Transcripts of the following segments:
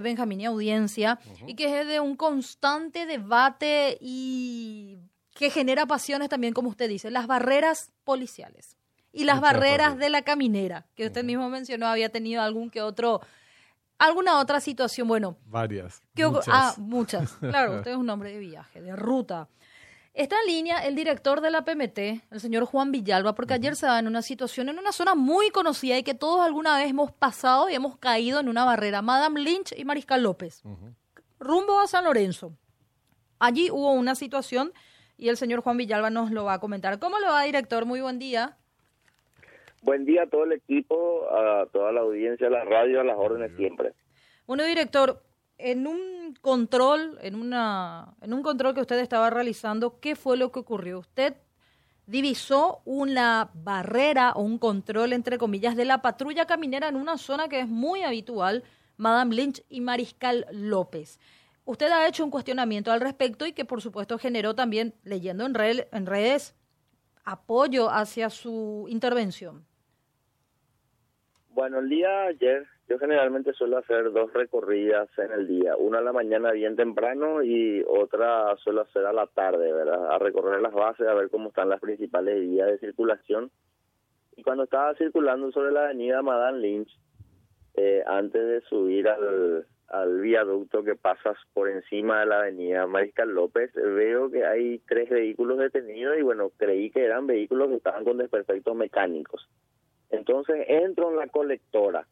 Benjamín y audiencia, y que es de un constante debate y que genera pasiones también, como usted dice, las barreras policiales y las barreras de la caminera, que usted mismo mencionó, había tenido algún que otro, alguna otra situación, bueno. Varias. muchas. Ah, muchas. Claro, usted es un hombre de viaje, de ruta. Está en línea el director de la PMT, el señor Juan Villalba, porque ayer se daba en una situación en una zona muy conocida y que todos alguna vez hemos pasado y hemos caído en una barrera, Madame Lynch y Mariscal López, rumbo a San Lorenzo. Allí hubo una situación y el señor Juan Villalba nos lo va a comentar. ¿Cómo le va, director? Muy buen día. Buen día a todo el equipo, a toda la audiencia, a la radio, a las órdenes siempre. Bueno, director, en un control, en una, en un control que usted estaba realizando, ¿qué fue lo que ocurrió? Usted divisó una barrera o un control, entre comillas, de la patrulla caminera en una zona que es muy habitual, Madame Lynch y Mariscal López. Usted ha hecho un cuestionamiento al respecto y que por supuesto generó también, leyendo en, en redes, apoyo hacia su intervención. Bueno, el día ayer yo generalmente suelo hacer dos recorridas en el día, una a la mañana bien temprano y otra suelo hacer a la tarde, ¿verdad? A recorrer las bases, a ver cómo están las principales vías de circulación. Y cuando estaba circulando sobre la avenida Madame Lynch, eh, antes de subir al, al viaducto que pasas por encima de la avenida Mariscal López, veo que hay tres vehículos detenidos y bueno, creí que eran vehículos que estaban con desperfectos mecánicos. Entonces entro en la colectora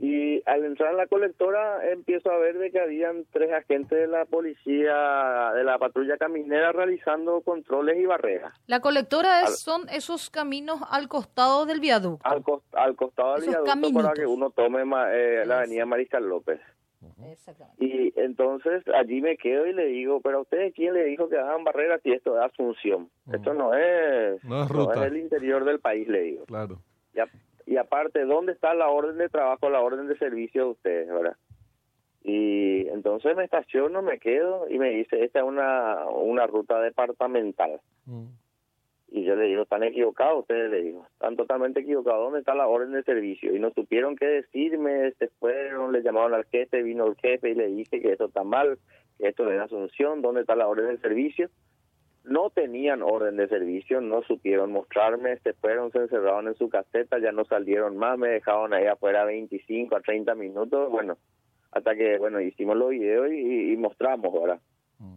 y al entrar en la colectora empiezo a ver de que habían tres agentes de la policía, de la patrulla caminera realizando controles y barreras. La colectora es, son esos caminos al costado del viaducto. Al, al costado del viaducto para que uno tome eh, la avenida Mariscal López. Y entonces allí me quedo y le digo, pero a ustedes quién le dijo que hagan barreras si esto es Asunción. Esto no es, no es, el interior del país, le digo. Claro. Y, aparte, ¿dónde está la orden de trabajo, la orden de servicio de ustedes, verdad? Y entonces me estaciono, me quedo y me dice, esta es una, una ruta departamental. Mm. Y yo le digo, están equivocados ustedes, le digo, están totalmente equivocados, ¿dónde está la orden de servicio? Y no supieron qué decirme, se fueron, le llamaron al jefe, vino el jefe y le dije que esto está mal, que esto es Asunción, ¿dónde está la orden de servicio? No tenían orden de servicio, no supieron mostrarme, se fueron, se encerraron en su caseta, ya no salieron más, me dejaron ahí afuera 25 a 30 minutos, bueno, hasta que, bueno, hicimos los videos y, mostramos ahora. Mm.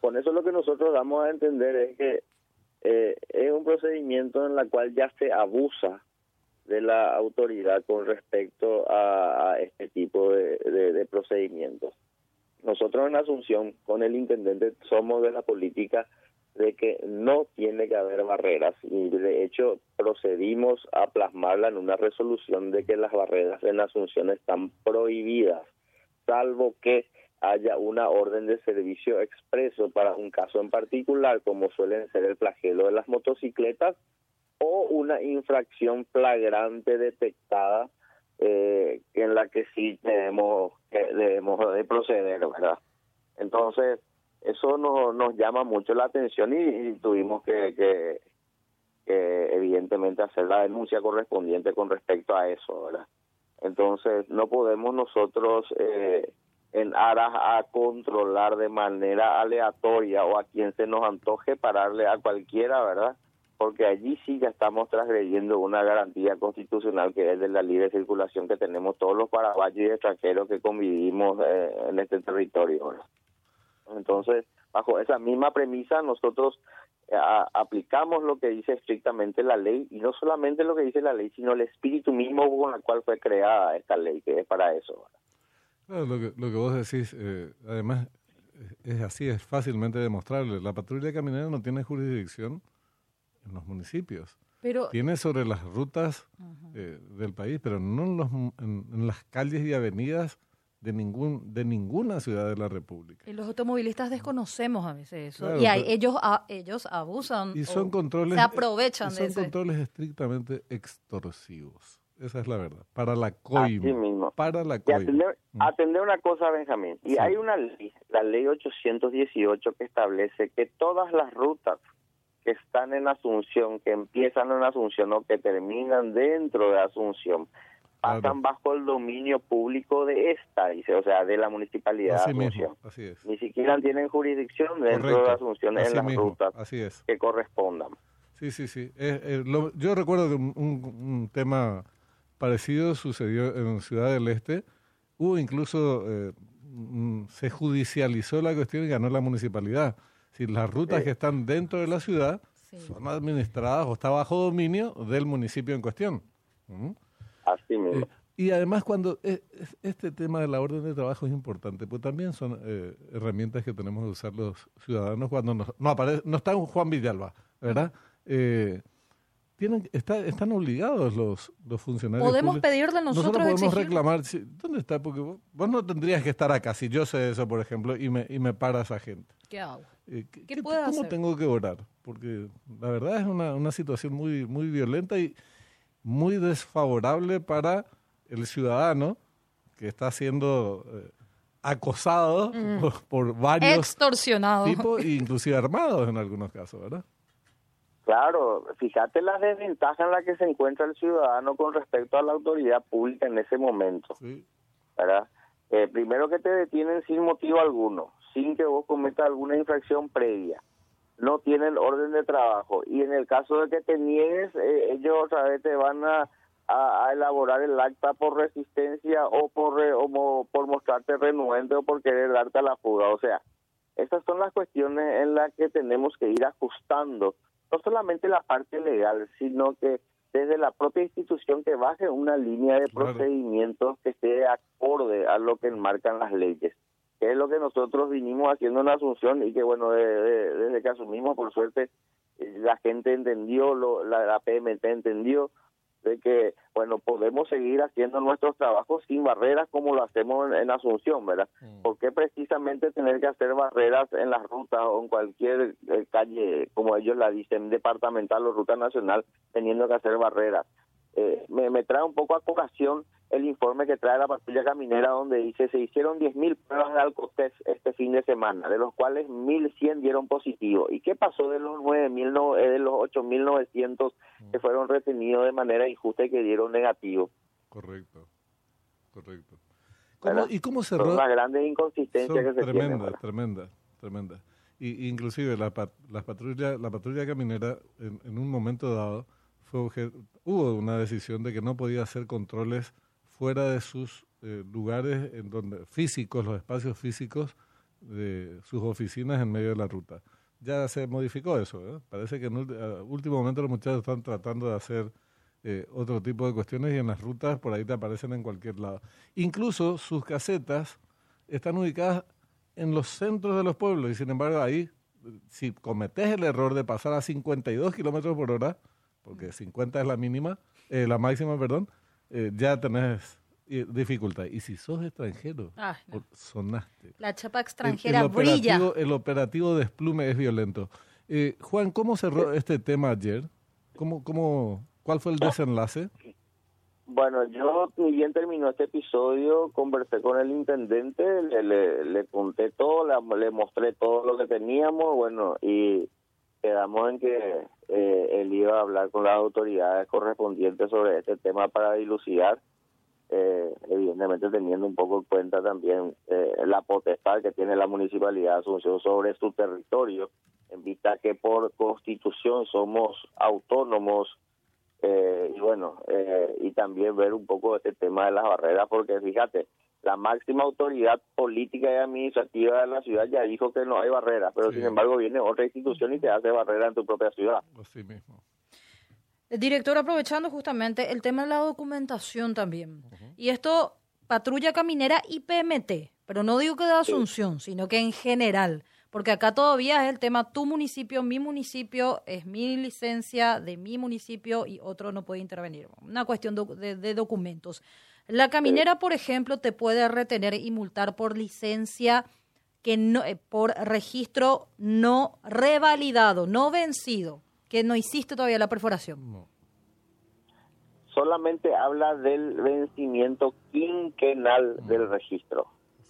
Con eso lo que nosotros damos a entender es que eh, es un procedimiento en el cual ya se abusa de la autoridad con respecto a, este tipo de procedimientos. Nosotros en Asunción, con el intendente, somos de la política de que no tiene que haber barreras. Y de hecho procedimos a plasmarla en una resolución de que las barreras en Asunción están prohibidas, salvo que haya una orden de servicio expreso para un caso en particular, como suelen ser el flagelo de las motocicletas, o una infracción flagrante detectada eh, en la que sí debemos, debemos de proceder, ¿verdad? Entonces, eso nos, nos llama mucho la atención y, tuvimos que, que, evidentemente hacer la denuncia correspondiente con respecto a eso, ¿verdad? Entonces, no podemos nosotros eh, en aras a controlar de manera aleatoria o a quien se nos antoje pararle a cualquiera, ¿verdad? Porque allí sí ya estamos transgrediendo una garantía constitucional que es de la libre circulación que tenemos todos los paraguayos y extranjeros que convivimos eh, en este territorio. Entonces, bajo esa misma premisa, nosotros eh, aplicamos lo que dice estrictamente la ley y no solamente lo que dice la ley, sino el espíritu mismo con el cual fue creada esta ley, que es para eso. lo, que, lo que vos decís, eh, además, es así, es fácilmente demostrable. La patrulla caminera no tiene jurisdicción en los municipios. Pero, Tiene sobre las rutas eh, del país, pero no en, los, en, las calles y avenidas de ningún de ninguna ciudad de la República. Y los automovilistas desconocemos a veces eso. y ellos ellos abusan. Y son controles. Se aprovechan de Son controles estrictamente extorsivos. Esa es la verdad. Para la coima. Para la coima. Atender, mm. atender, una cosa, Benjamín. Y hay una ley, la ley 818, que establece que todas las rutas que están en Asunción, que empiezan en Asunción o que terminan dentro de Asunción, pasan bajo el dominio público de esta, dice, o sea, de la municipalidad Así de mismo, Asunción. así es. Ni siquiera tienen jurisdicción dentro de Correcto. Asunción en las mismo, rutas Así es. que correspondan. Sí, sí, sí. Eh, eh, lo- yo recuerdo que un, un- un tema parecido sucedió en Ciudad del Este. Hubo incluso, eh, mm, se judicializó la cuestión y ganó la municipalidad. Si las rutas que están dentro de la ciudad Sí. son administradas o está bajo dominio del municipio en cuestión. ¿Mm? Así mismo. Eh, y además cuando eh, es- este tema de la orden de trabajo es importante, pues también son eh, herramientas que tenemos que usar los ciudadanos cuando nos- no aparece, no está un Juan Villalba, ¿verdad? Eh, tienen, está, están obligados los, los funcionarios. Podemos públicos. pedirle nosotros, podemos exigir- reclamar, si- ¿dónde está? Porque vos, vos no tendrías que estar acá, si yo sé eso, por ejemplo, y me, y me para esa gente. ¿Qué hago? Eh, ¿Qué puede ¿Cómo hacer? tengo que orar? Porque la verdad es una, una situación muy, muy violenta y muy desfavorable para el ciudadano que está siendo eh, acosado por, por varios Extorsionado. tipos, inclusive armados en algunos casos, ¿verdad? Claro, fíjate la desventaja en la que se encuentra el ciudadano con respecto a la autoridad pública en ese momento, Sí, ¿verdad? Eh, primero que te detienen sin motivo alguno, sin que vos cometas alguna infracción previa. No tienen orden de trabajo y en el caso de que te niegues, eh, ellos otra vez te van a, a- a elaborar el acta por resistencia o por, re- o mo- por mostrarte renuente o por querer darte a la fuga. O sea, esas son las cuestiones en las que tenemos que ir ajustando, no solamente la parte legal, sino que desde la propia institución que baje una línea de Claro. procedimientos que esté acorde a lo que enmarcan las leyes, que es lo que nosotros vinimos haciendo en Asunción y que bueno, de- de- desde que asumimos, por suerte, eh, la gente entendió, lo, la, la PMT entendió, de que, bueno, podemos seguir haciendo nuestros trabajos sin barreras como lo hacemos en, en Asunción, ¿verdad? ¿Por qué precisamente tener que hacer barreras en las rutas o en cualquier eh, calle, como ellos la dicen, departamental o ruta nacional, teniendo que hacer barreras? Eh, me, me trae un poco a colación el informe que trae la patrulla caminera donde dice se hicieron 10.000 pruebas de alcotest este fin de semana, de los cuales 1.100 dieron positivo. ¿Y qué pasó de los 9.000, no, eh, de los 8.900 que fueron retenidos de manera injusta y que dieron negativo? correcto, correcto. ¿Cómo- ¿Verdad? ¿Y cómo Son cerró? las grandes inconsistencias Son que se tienen. tremendas, ¿verdad? tremendas, tremendas. Y, inclusive la, las patrulla, la patrulla caminera en, en un momento dado fue obje- hubo una decisión de que no podía hacer controles fuera de sus eh, lugares en donde físicos, los espacios físicos de sus oficinas en medio de la ruta. Ya se modificó eso. ¿eh? Parece que en último momento los muchachos están tratando de hacer eh, otro tipo de cuestiones y en las rutas por ahí te aparecen en cualquier lado. Incluso sus casetas están ubicadas en los centros de los pueblos y sin embargo ahí, si cometes el error de pasar a 52 kilómetros por hora, porque 50 es la mínima, eh, la máxima, perdón, eh, ya tenés eh, dificultad. Y si sos extranjero, Ah, no. sonaste. La chapa El- extranjera el, brilla. operativo, el operativo desplume es violento. Eh, Juan, ¿cómo cerró este tema ayer? ¿Cómo, cómo, ¿Cuál fue el desenlace? Bueno, yo bien terminó este episodio, conversé con el intendente, le, le, le conté todo, le, le mostré todo lo que teníamos, bueno, y quedamos en que eh, él iba a hablar con las autoridades correspondientes sobre este tema para dilucidar, eh, evidentemente teniendo un poco en cuenta también eh, la potestad que tiene la municipalidad de Asunción sobre su territorio, en vista que por constitución somos autónomos eh, y bueno, eh, y también ver un poco este tema de las barreras, porque fíjate, la máxima autoridad política y administrativa de la ciudad ya dijo que no hay barreras, pero Sí. sin embargo viene otra institución y te hace barrera en tu propia ciudad. Así mismo. El director, aprovechando justamente el tema de la documentación también. Y esto, patrulla caminera y PMT, pero no digo que de Asunción, sino que en general. Porque acá todavía es el tema tu municipio, mi municipio, es mi licencia de mi municipio y otro no puede intervenir. Una cuestión de documentos. La caminera, por ejemplo, te puede retener y multar por licencia que no, eh, por registro no revalidado, no vencido, que no hiciste todavía la perforación. No. Solamente habla del vencimiento quinquenal del registro.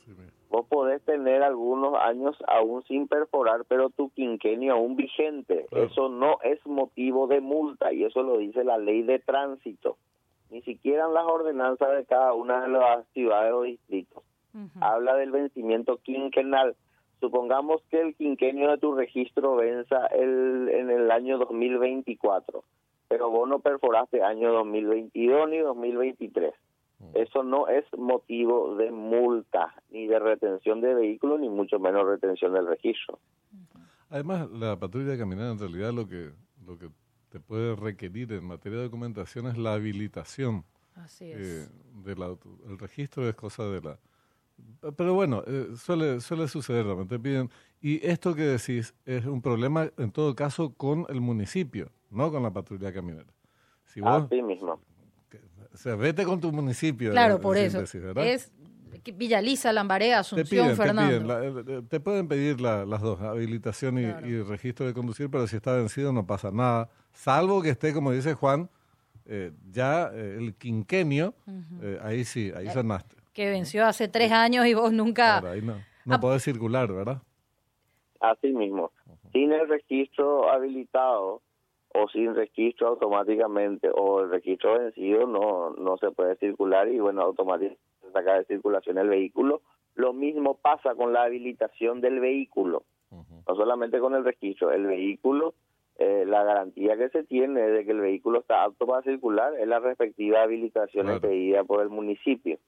Mismo. Vos podés tener algunos años aún sin perforar, pero tu quinquenio aún vigente. Claro. Eso no es motivo de multa y eso lo dice la ley de tránsito. Ni siquiera en las ordenanzas de cada una de las ciudades o distritos. Habla del vencimiento quinquenal. Supongamos que el quinquenio de tu registro venza el, en el año 2024, pero vos no perforaste año 2022 ni 2023. Eso no es motivo de multa, ni de retención de vehículos, ni mucho menos retención del registro. Además, la patrulla de caminera en realidad lo que, lo que te puede requerir en materia de documentación es la habilitación. Así es. Eh, el registro es cosa de la... Pero bueno, eh, suele, suele suceder, te piden... Y esto que decís es un problema, en todo caso, con el municipio, no con la patrulla caminera. Si vos, Así mismo. o sea, vete con tu municipio. Claro, por eso. es Villaliza, Lambaré, Asunción, Fernando. Eh, eh, te, pueden pedir las dos, habilitación y, registro de conducir, pero si está vencido no pasa nada, salvo que esté, como dice Juan, eh, ya el quinquenio, ahí sí, ahí sonaste. Que venció hace tres años y vos nunca... ahí no, no podés circular, ¿verdad? Así mismo. Sin el registro habilitado o sin registro automáticamente o el registro vencido no, no se puede circular y bueno, automáticamente sacar de circulación el vehículo. Lo mismo pasa con la habilitación del vehículo, no solamente con el registro, el vehículo, eh, la garantía que se tiene de que el vehículo está apto para circular es la respectiva habilitación pedida por el municipio.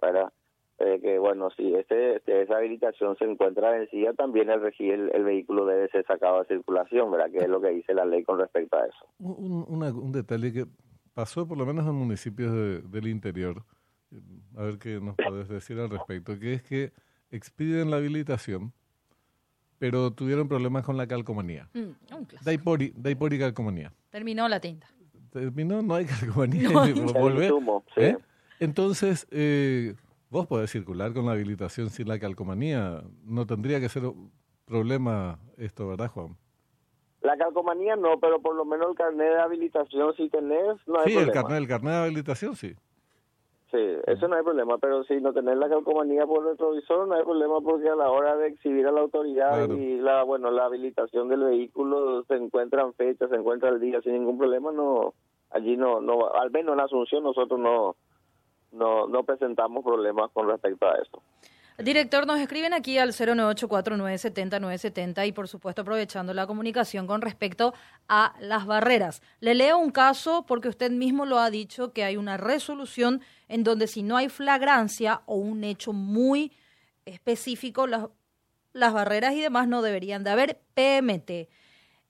¿verdad? Eh, que bueno, si ese, esa habilitación se encuentra vencida, también el, el, el, vehículo debe ser sacado de circulación, ¿verdad? Que es lo que dice la ley con respecto a eso. Un, un detalle que pasó por lo menos en municipios del interior, a ver qué nos puedes decir al respecto, que es que expiden la habilitación, pero tuvieron problemas con la calcomanía. Mm, un y calcomanía. Terminó la tinta. Terminó, no hay calcomanía. ¿Eh? Entonces, eh, vos podés circular con la habilitación sin la calcomanía. No tendría que ser problema esto, ¿verdad, Juan? La calcomanía no, pero por lo menos el carnet de habilitación si tenés, no hay sí, el carnet, el carnet de habilitación sí. Sí, eso no hay problema, pero si no tenés la calcomanía por retrovisor, no hay problema porque a la hora de exhibir a la autoridad y la bueno la habilitación del vehículo se encuentran fechas, se encuentra el día sin ningún problema, no allí no no al menos en Asunción nosotros no no no presentamos problemas con respecto a eso. Director, nos escriben aquí al 0984970970 y por supuesto aprovechando la comunicación con respecto a las barreras. Le leo un caso porque usted mismo lo ha dicho que hay una resolución en donde si no hay flagrancia o un hecho muy específico, las, las barreras y demás no deberían de haber PMT.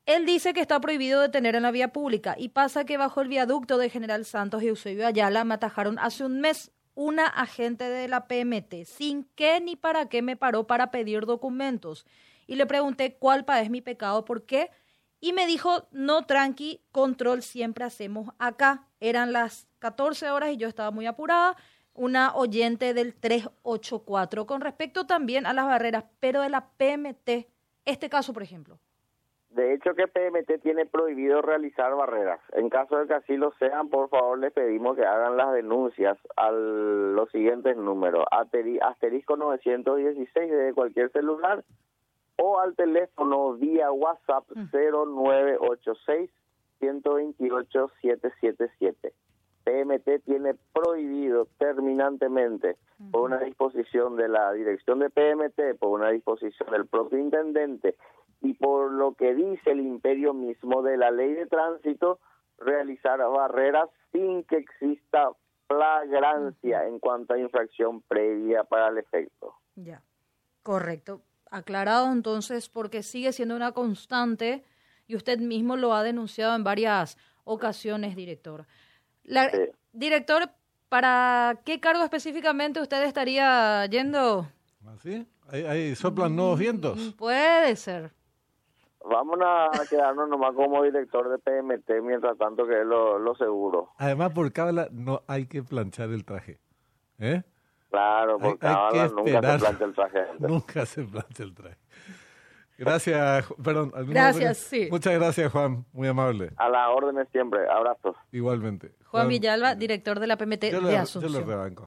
Él dice que está prohibido detener en la vía pública y pasa que bajo el viaducto de General Santos y Eusebio Ayala me atajaron hace un mes una agente de la PMT, sin qué ni para qué me paró para pedir documentos. Y le pregunté cuál es mi pecado, por qué. Y me dijo, no, tranqui, control siempre hacemos acá. Eran las 14 horas y yo estaba muy apurada. Una oyente del 384 con respecto también a las barreras, pero de la PMT. Este caso, por ejemplo. De hecho, que PMT tiene prohibido realizar barreras. En caso de que así lo sean, por favor, les pedimos que hagan las denuncias a los siguientes números. Asterisco 916 de cualquier celular o al teléfono vía WhatsApp 0986 128 777. PMT tiene prohibido terminantemente por una disposición de la dirección de PMT, por una disposición del propio intendente y por lo que dice el imperio mismo de la ley de tránsito, realizar barreras sin que exista flagrancia en cuanto a infracción previa para el efecto. Ya, correcto. Aclarado entonces porque sigue siendo una constante y usted mismo lo ha denunciado en varias ocasiones, director. La, Director, ¿para qué cargo específicamente usted estaría yendo? ¿Así? ¿Ah, ¿Ahí, soplan nuevos vientos? Mm, puede ser. Vamos a quedarnos nomás como director de PMT mientras tanto que es lo, seguro. Además, por cábala no hay que planchar el traje. ¿Eh? Claro, por cábala nunca se plancha el traje. nunca se plancha el traje. Gracias, perdón. Gracias, sí. Muchas gracias, Juan. Muy amable. A las órdenes siempre. Abrazos. Igualmente. Juan, Villalba, director de la PMT de Asunción. Yo lo rebanco.